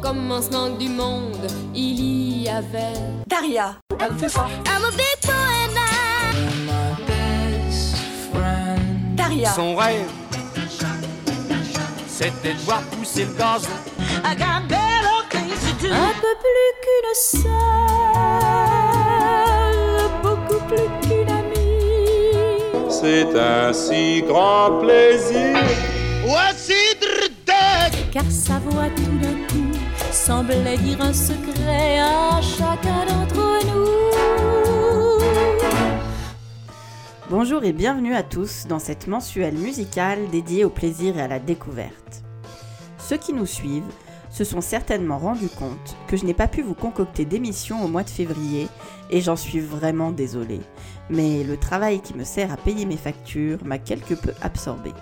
commencement du monde, il y avait Daria. Elle fait ça. I'm. Daria. Son rêve, c'était de voir pousser le gazon. Un peu plus qu'une sœur, beaucoup plus qu'une amie. C'est un si grand plaisir. Car sa voix tout d'un coup semblait dire un secret à chacun d'entre nous. Bonjour et bienvenue à tous dans cette mensuelle musicale dédiée au plaisir et à la découverte. Ceux qui nous suivent se sont certainement rendus compte que je n'ai pas pu vous concocter d'émission au mois de février et j'en suis vraiment désolée. Mais le travail qui me sert à payer mes factures m'a quelque peu absorbé.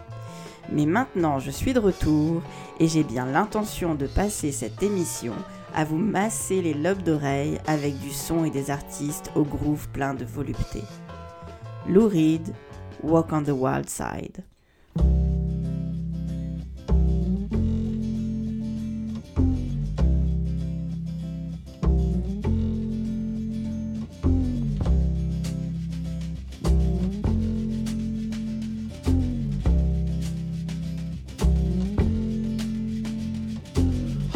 Mais maintenant je suis de retour et j'ai bien l'intention de passer cette émission à vous masser les lobes d'oreilles avec du son et des artistes au groove plein de volupté. Lou Reed, Walk on the Wild Side.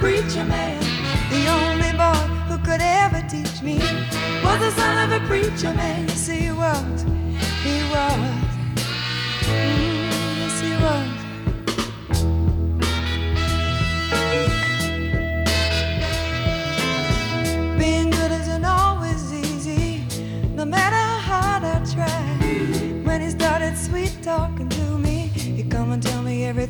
preacher man. The only boy who could ever teach me was the son of a preacher man. Yes, he was. He was.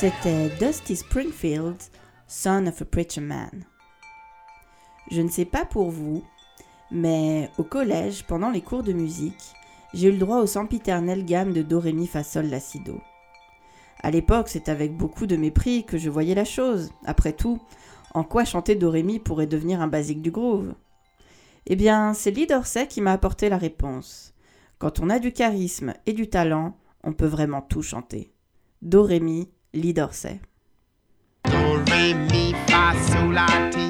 C'était Dusty Springfield, Son of a Preacher Man. Je ne sais pas pour vous, mais au collège, pendant les cours de musique, j'ai eu le droit au sempiternel gamme de Do, Ré, Mi, Fa, Sol, La, Si, Do. À l'époque, c'est avec beaucoup de mépris que je voyais la chose. Après tout, en quoi chanter Do, Ré, Mi pourrait devenir un basique du groove? Eh bien, c'est Lee Dorsey qui m'a apporté la réponse. Quand on a du charisme et du talent, on peut vraiment tout chanter. Do, Ré, Mi, Lee Dorsey. Do, re, mi, fa, sol, la, ti.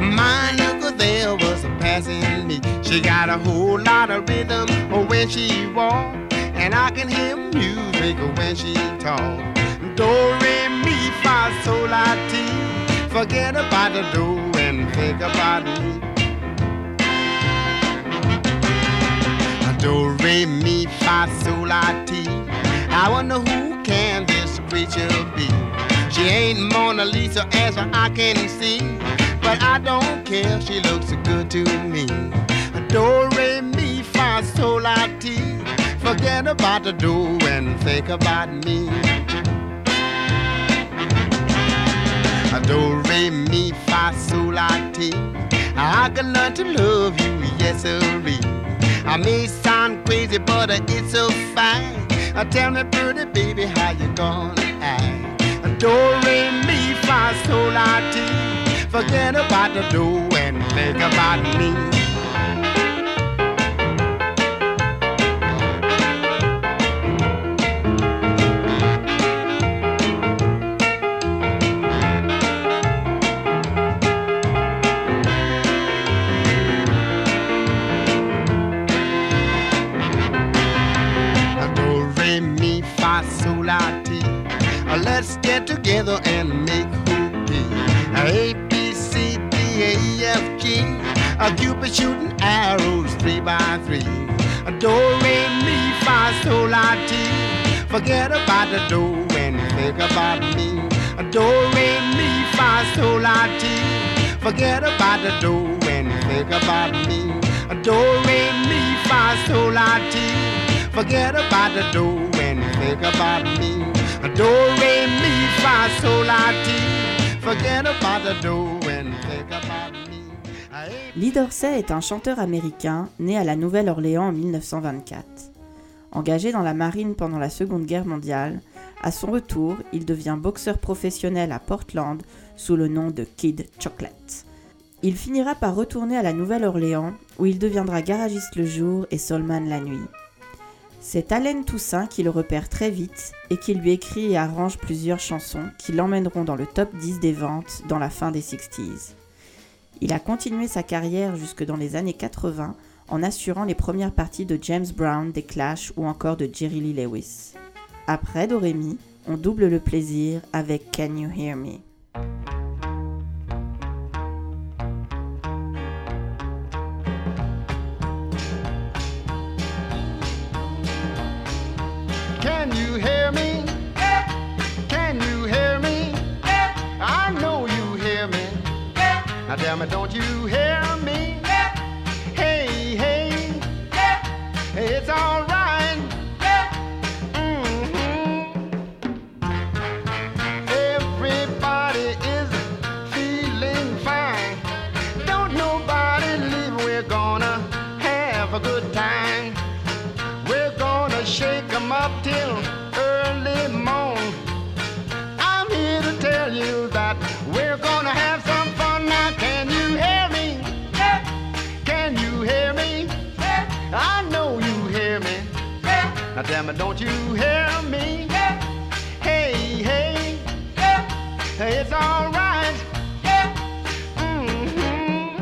My little there was a passing me. She got a whole lot of rhythm when she walk, and I can hear music when she talk. Do, re, mi, fa, sol, la, ti. Forget about the do and think about me. Do, re, mi, fa, sol, la, ti. I wonder who can She ain't Mona Lisa as I can see, but I don't care. She looks good to me. Do re mi fa sol ti. Forget about the do and think about me. Do re mi fa sol ti. I can learn to love you, yes sirree. I may sound crazy, but it's so fine. Tell me, pretty baby, how you gonna act? Do re mi fa sol la ti. Forget about the do and think about me. Uh, Let's get together and make hoopy. A B C D E F G. A Cupid shooting arrows three by three. Uh, Do re mi fa sol la ti. Forget about the do and think about me. Uh, Do re mi fa sol la ti. Forget about the do and think about me. Uh, Do re mi fa sol la ti. Forget about the do Lee Dorsey est un chanteur américain né à la Nouvelle-Orléans en 1924. Engagé dans la marine pendant la Seconde Guerre mondiale, à son retour, il devient boxeur professionnel à Portland sous le nom de Kid Chocolate. Il finira par retourner à la Nouvelle-Orléans où il deviendra garagiste le jour et soulman la nuit. C'est Allen Toussaint qui le repère très vite et qui lui écrit et arrange plusieurs chansons qui l'emmèneront dans le top 10 des ventes dans la fin des 60s. Il a continué sa carrière jusque dans les années 80 en assurant les premières parties de James Brown, des Clash ou encore de Jerry Lee Lewis. Après Dorémy, on double le plaisir avec Can You Hear Me? Now tell me, Can you hear me? I know you hear me. Adam, don't you hear me? Hey, hey, it's alright. Mhm. Now don't you hear me? Hey, hey, it's alright. Mhm.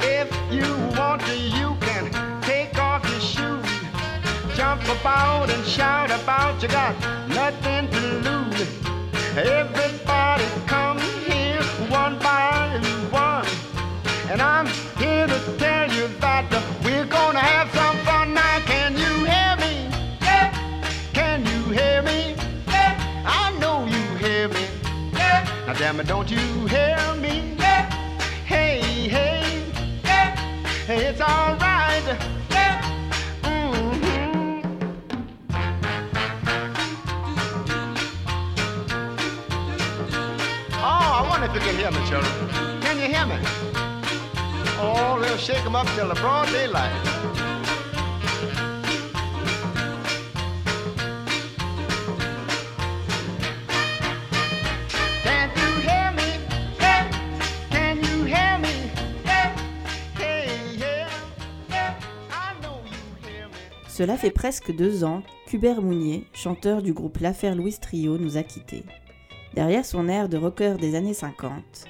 If you want to, you can take off your shoes. Jump about and shout about, you got don't you hear me? Yeah. Hey, hey, hey, it's alright. Mhm. Oh, I wonder if you can hear me, children. Can you hear me? Oh, we'll shake 'em up till the broad daylight. Cela fait presque deux ans qu'Hubert Mounier, chanteur du groupe L'Affaire Louis Trio, nous a quittés. Derrière son air de rocker des années 50,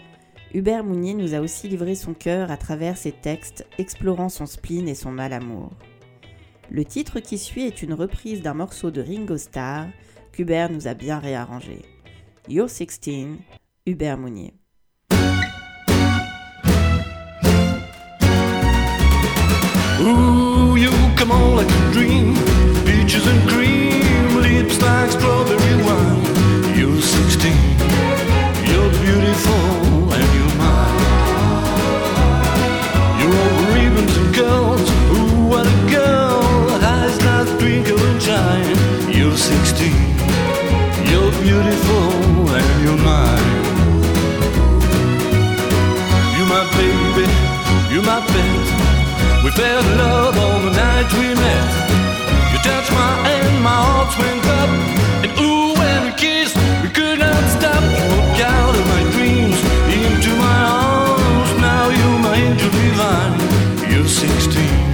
Hubert Mounier nous a aussi livré son cœur à travers ses textes explorant son spleen et son mal-amour. Le titre qui suit est une reprise d'un morceau de Ringo Starr qu'Hubert nous a bien réarrangé. You're 16, Hubert Mounier. Ooh, you come on like a dream. Peaches and cream, lips like strawberry wine. You're 16, you're beautiful and you're mine. You're all ribbons and girls. Ooh, what a girl. Eyes like twinkle and shine. You're 16, you're beautiful and you're mine. You're my baby, you're my pet. We fell in love on the night we met. You touched my hand, my heart went up. And ooh, when we kissed, we could not stop. You walked out of my dreams into my arms. Now you're my angel divine. You're 16.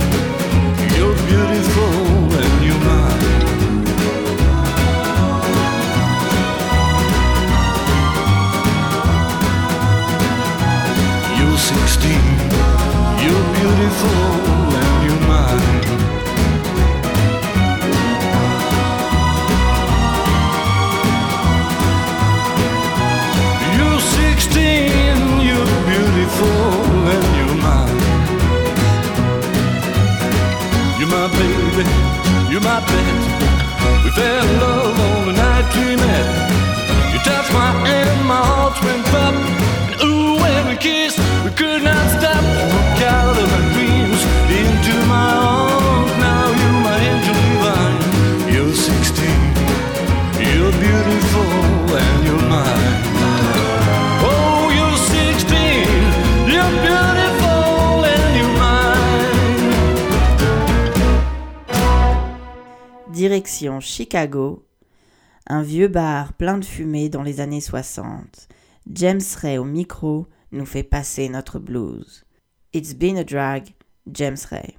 We fell in love on the night we Chicago, un vieux bar plein de fumée dans les années 60. James Ray au micro nous fait passer notre blues. It's been a drag, James Ray.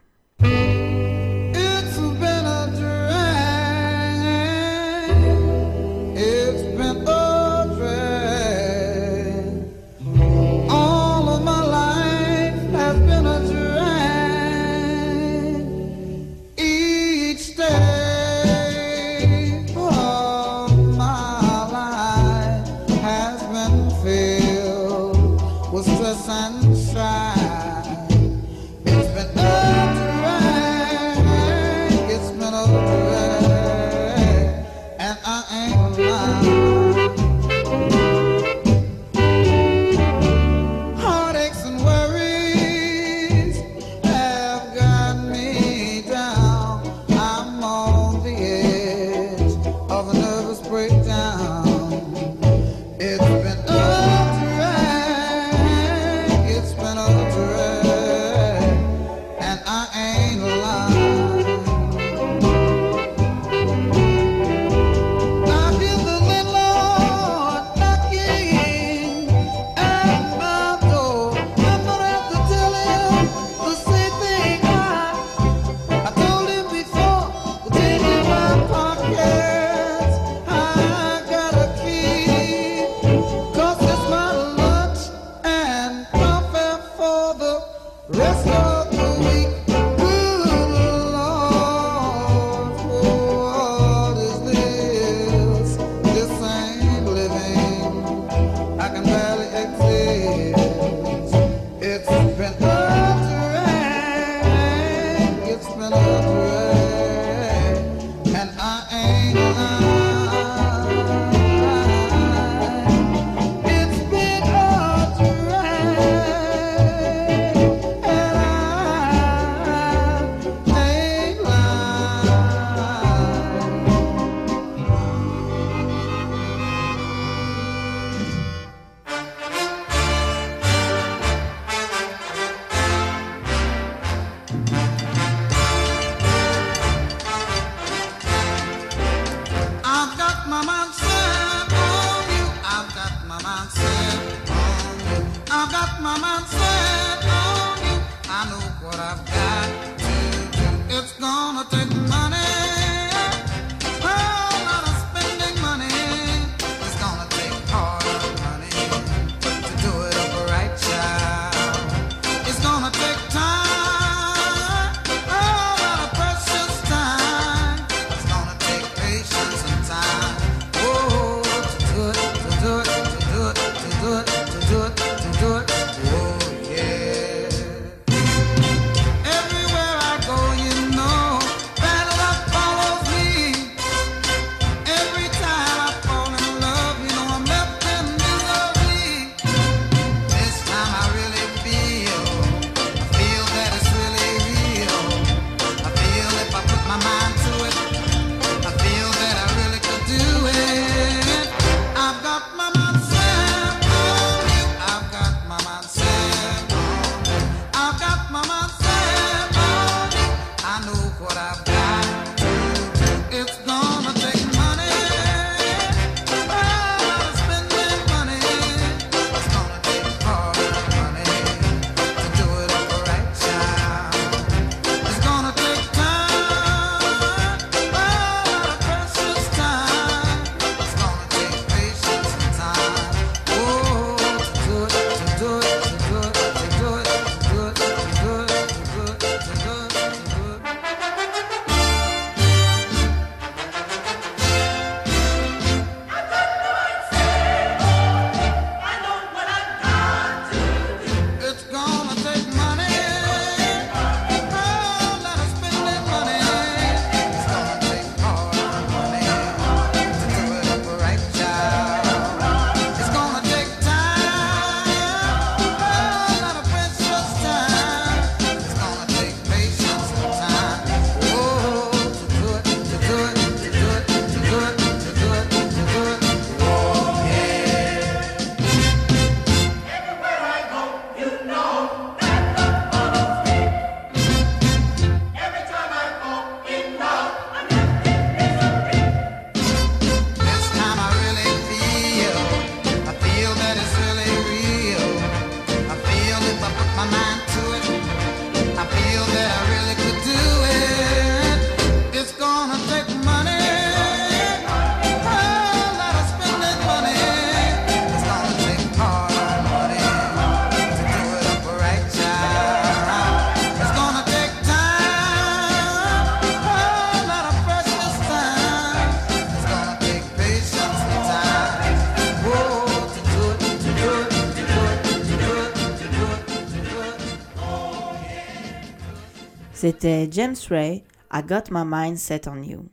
C'était James Ray, I Got My Mind Set on You.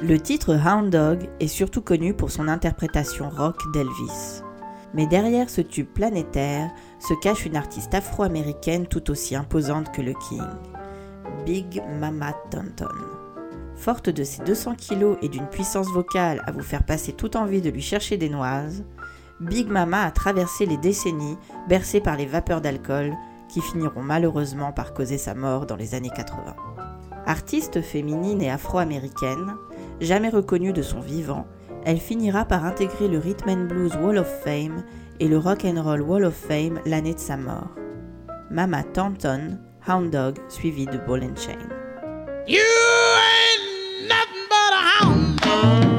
Le titre Hound Dog est surtout connu pour son interprétation rock d'Elvis. Mais derrière ce tube planétaire se cache une artiste afro-américaine tout aussi imposante que le King, Big Mama Thornton. Forte de ses 200 kilos et d'une puissance vocale à vous faire passer toute envie de lui chercher des noises, Big Mama a traversé les décennies bercées par les vapeurs d'alcool qui finiront malheureusement par causer sa mort dans les années 80. Artiste féminine et afro-américaine, jamais reconnue de son vivant, elle finira par intégrer le Rhythm and Blues Wall of Fame et le Rock and Roll Wall of Fame l'année de sa mort. Mama Tampton, Hound Dog, suivi de Ball and Chain. Thank you.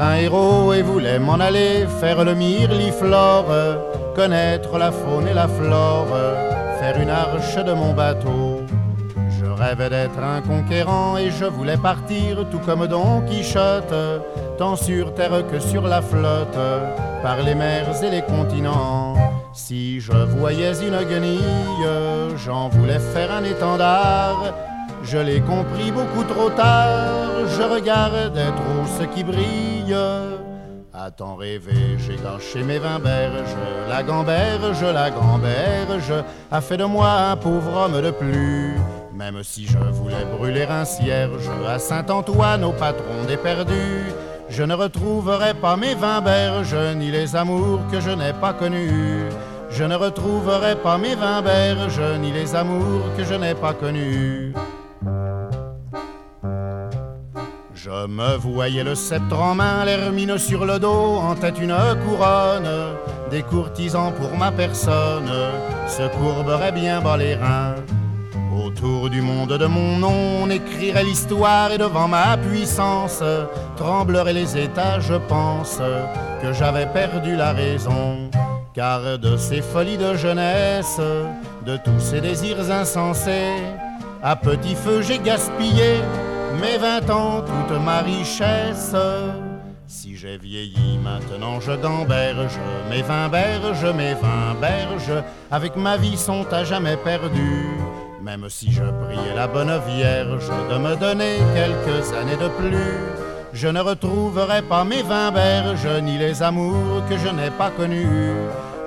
Un héros et voulais m'en aller faire le mirliflore, connaître la faune et la flore, faire une arche de mon bateau. Je rêvais d'être un conquérant et je voulais partir tout comme Don Quichotte, tant sur terre que sur la flotte, par les mers et les continents. Si je voyais une guenille, j'en voulais faire un étendard. Je l'ai compris beaucoup trop tard, je regardais trop ce qui brille. À t'en rêver, j'ai gâché mes vingt berges, la gamberge, la gamberge a fait de moi un pauvre homme de plus. Même si je voulais brûler un cierge à Saint-Antoine, au patron des perdus, je ne retrouverai pas mes vingt berges, ni les amours que je n'ai pas connus. Je ne retrouverai pas mes vingt berges, ni les amours que je n'ai pas connus. Je me voyais le sceptre en main, l'hermine sur le dos, en tête une couronne. Des courtisans pour ma personne se courberaient bien bas les reins. Autour du monde de mon nom, on écrirait l'histoire et devant ma puissance trembleraient les États, je pense, que j'avais perdu la raison. Car de ces folies de jeunesse, de tous ces désirs insensés, à petit feu j'ai gaspillé mes vingt ans, toute ma richesse. Si j'ai vieilli, maintenant je gamberge, mes vingt berges, mes vingt berges, avec ma vie sont à jamais perdues. Même si je priais la bonne Vierge de me donner quelques années de plus, je ne retrouverai pas mes vingt berges, ni les amours que je n'ai pas connus.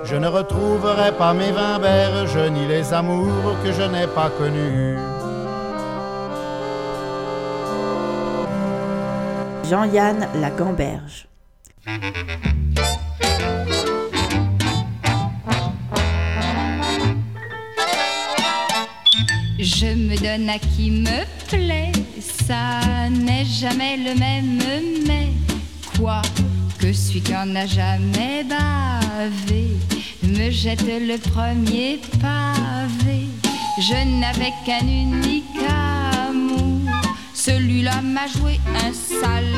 Je ne retrouverai pas mes vingt berges, ni les amours que je n'ai pas connus. Jean-Yann la Gamberge. Je me donne à qui me plaît, ça n'est jamais le même, mais quoi que celui qui en a jamais bavé me jette le premier pavé. Je n'avais qu'un unique celui-là m'a joué un sale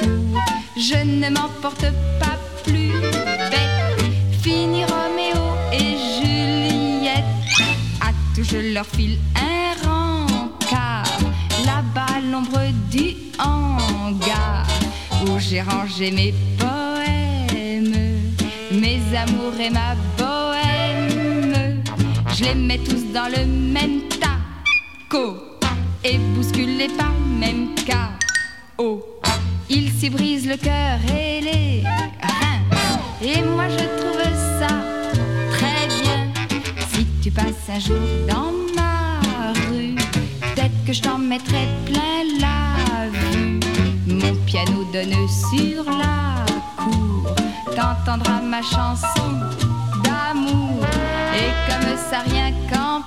tour. Je ne m'emporte pas plus bête, fini Roméo et Juliette. À tout je leur file un rencard, là-bas l'ombre du hangar, où j'ai rangé mes poèmes, mes amours et ma bohème. Je les mets tous dans le même taco et bousculés par le même chaos. Ils s'y brisent le cœur et les. Et moi je trouve ça très bien. Si tu passes un jour dans ma rue, peut-être que je t'en mettrai plein la vue. Mon piano donne sur la cour, t'entendras ma chanson d'amour. Et comme ça, rien qu'en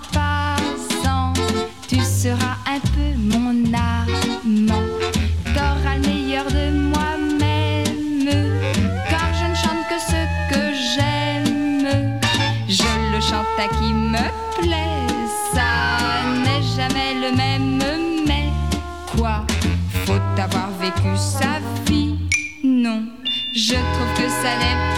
sa non. Je trouve que ça n'est pas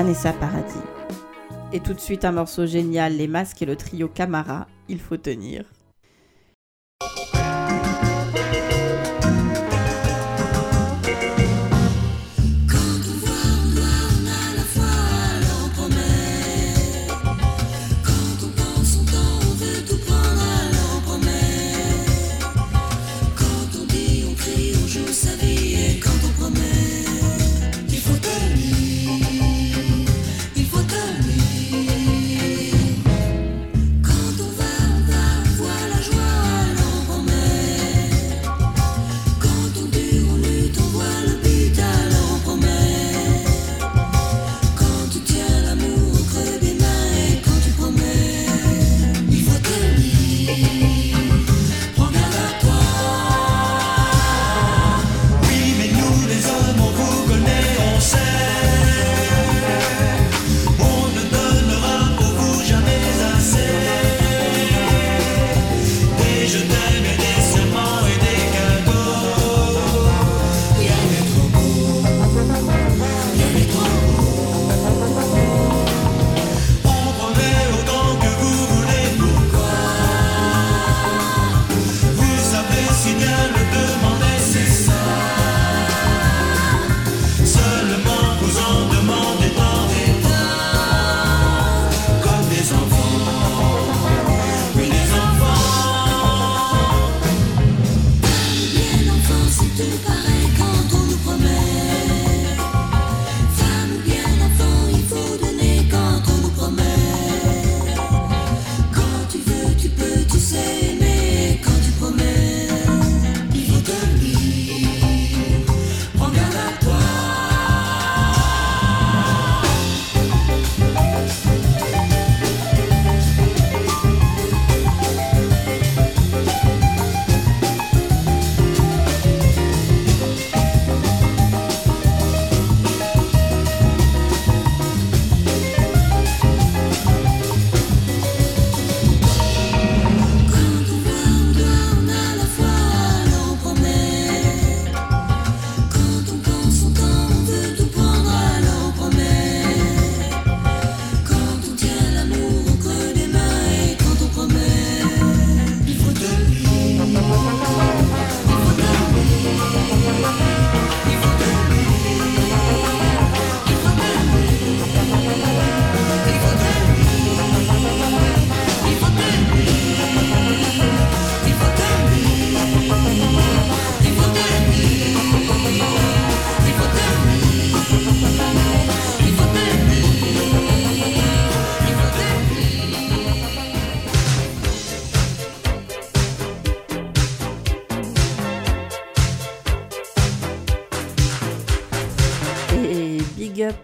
Vanessa Paradis. Et tout de suite un morceau génial, les masques et le trio Camara, il faut tenir.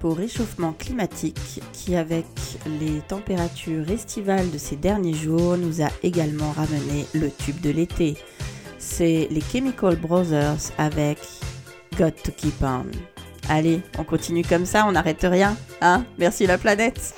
au réchauffement climatique qui, avec les températures estivales de ces derniers jours, nous a également ramené le tube de l'été. C'est les Chemical Brothers avec Got to Keep On. Allez, on continue comme ça, on n'arrête rien. Hein? Merci la planète.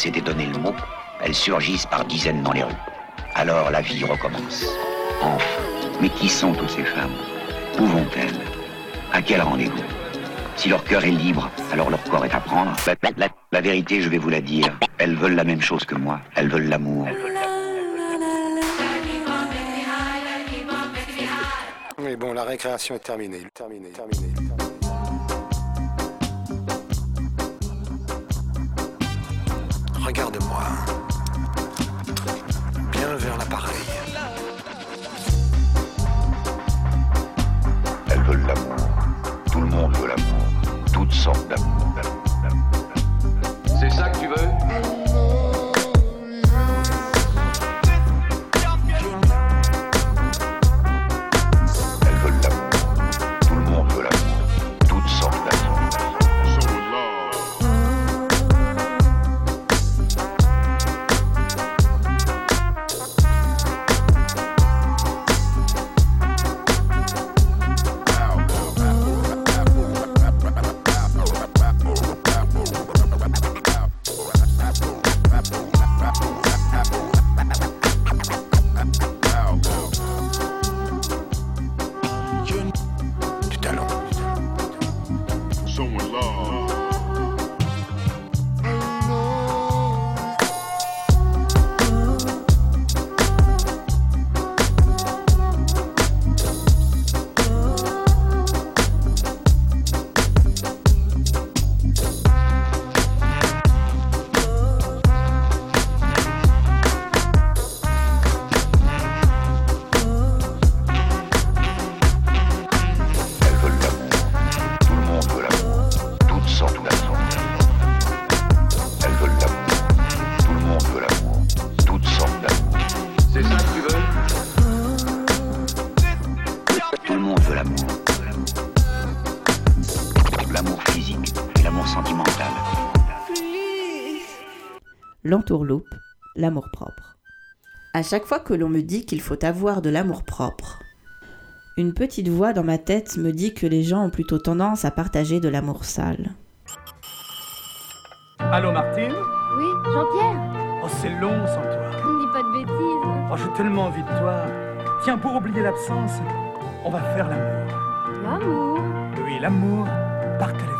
S'étaient donné le mot, elles surgissent par dizaines dans les rues. Alors la vie recommence. Enfin. Mais qui sont toutes ces femmes Où vont-elles À quel rendez-vous Si leur cœur est libre, alors leur corps est à prendre. La, la- la- la vérité, je vais vous la dire. Elles veulent la même chose que moi. Elles veulent l'amour. Mais bon, la récréation est terminée. Terminée. L'entourloupe, l'amour-propre. À chaque fois que l'on me dit qu'il faut avoir de l'amour-propre, une petite voix dans ma tête me dit que les gens ont plutôt tendance à partager de l'amour sale. Allô Martine? Oui, Jean-Pierre? Oh c'est long sans toi. Dis pas de bêtises. Oh j'ai tellement envie de toi. Tiens, pour oublier l'absence, on va faire l'amour. L'amour? Oui, l'amour par téléphone.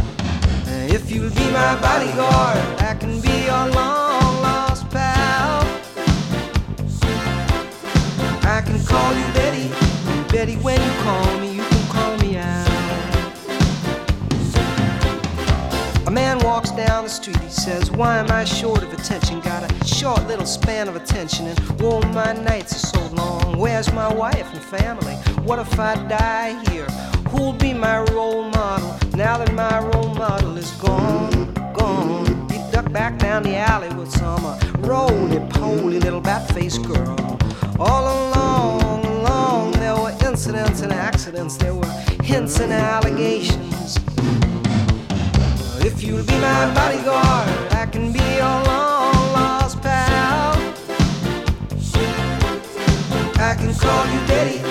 If you'll be my bodyguard, I can be your long lost pal. I can call you Betty, Betty, when you call me, you can call me out. A man walks down the street, he says, Why am I short of attention? Got a short little span of attention, and oh, my nights are so long. Where's my wife and family? What if I die here? Who'll be my role model now that my role model is gone? Gone. He ducked back down the alley with some uh, roly poly little bat faced girl. All along, along, there were incidents and accidents, there were hints and allegations. If you'll be my bodyguard, I can be your long lost pal. I can call you Daddy,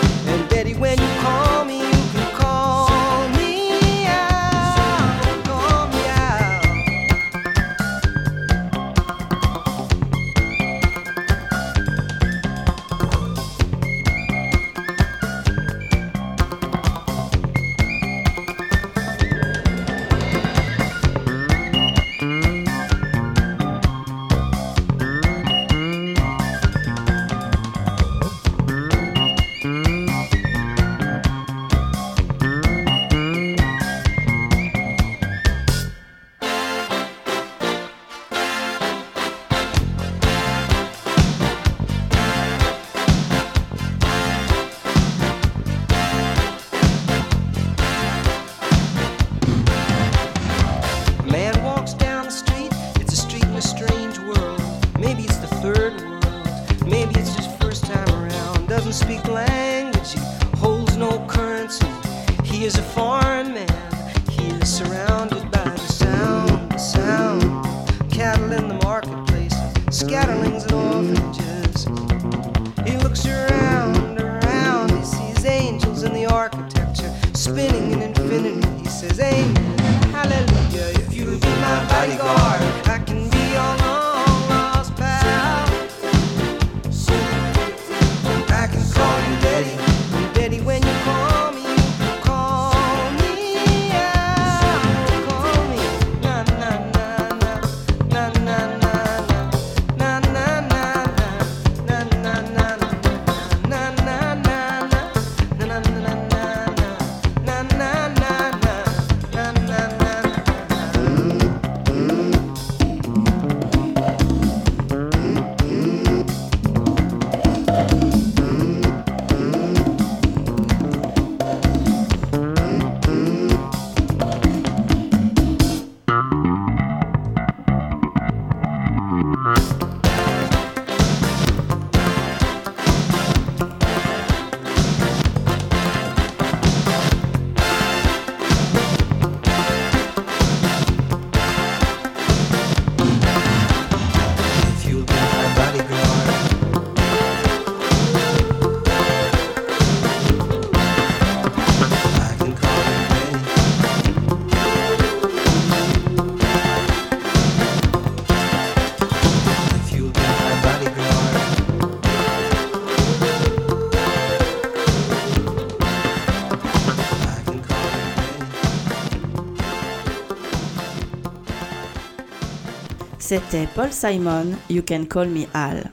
C'était Paul Simon, You Can Call Me Al.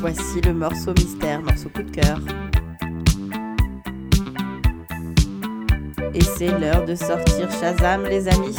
Voici le morceau mystère, morceau coup de cœur. Et c'est l'heure de sortir Shazam, les amis.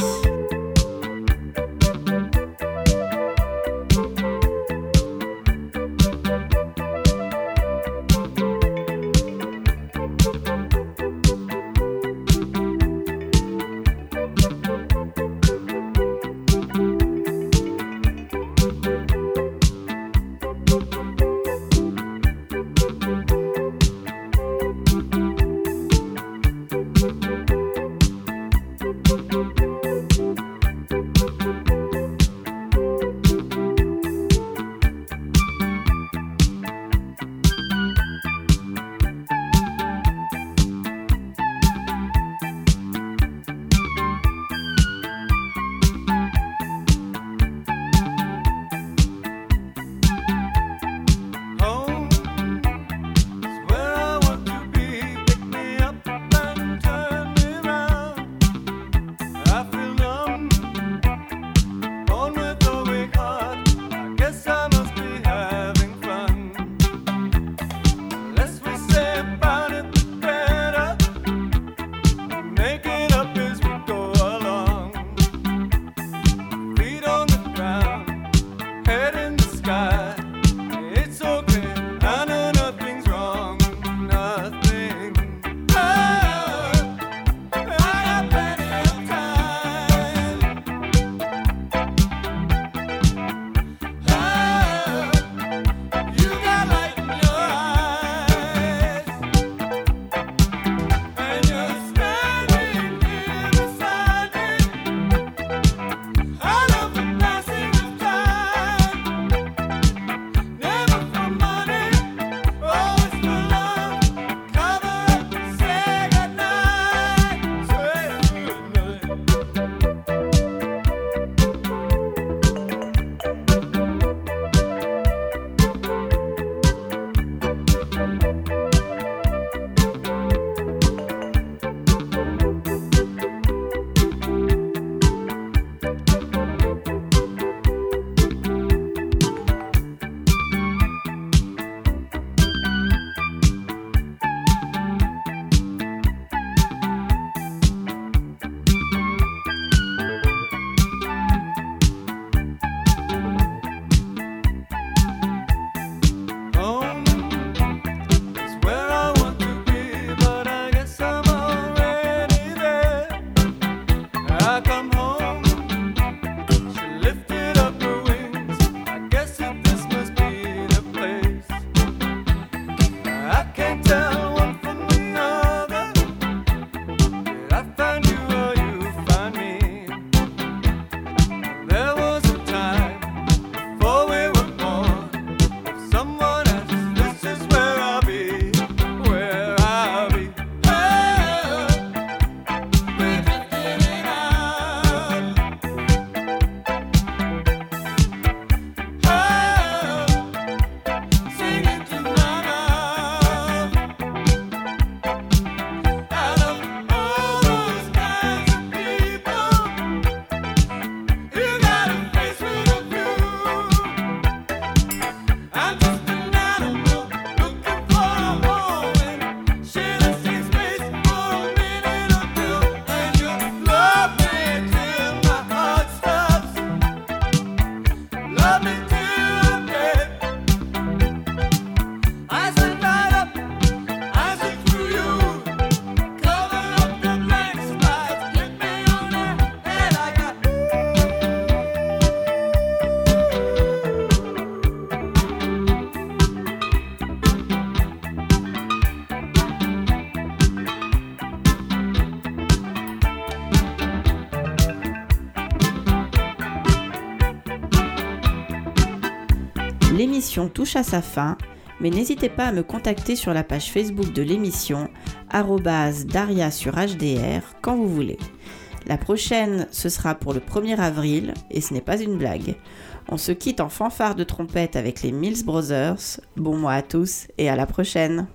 Touche à sa fin, mais n'hésitez pas à me contacter sur la page Facebook de l'émission, Daria sur HDR, quand vous voulez. La prochaine, ce sera pour le 1er avril, et ce n'est pas une blague. On se quitte en fanfare de trompette avec les Mills Brothers. Bon mois à tous et à la prochaine.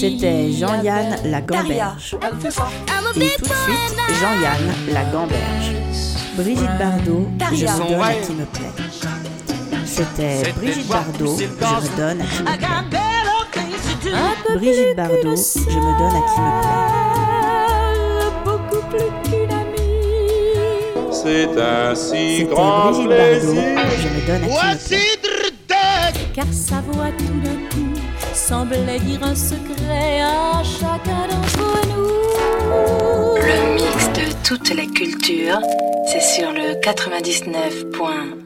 C'était Jean-Yann la Gamberge. Et tout de suite, Jean-Yann la Gamberge. Brigitte Bardot, je me donne à qui me plaît. C'était Brigitte Bardot, je me donne à qui me plaît. Brigitte Bardot, je me donne à qui me plaît. beaucoup plus qu'une amie. C'est un si C'était grand Brigitte Bardot, plaisir. je me donne à qui me plaît. Car sa voix tout d'un coup semblait dire un secret à chacun d'entre nous. Le mix de toutes les cultures, c'est sur le 99.1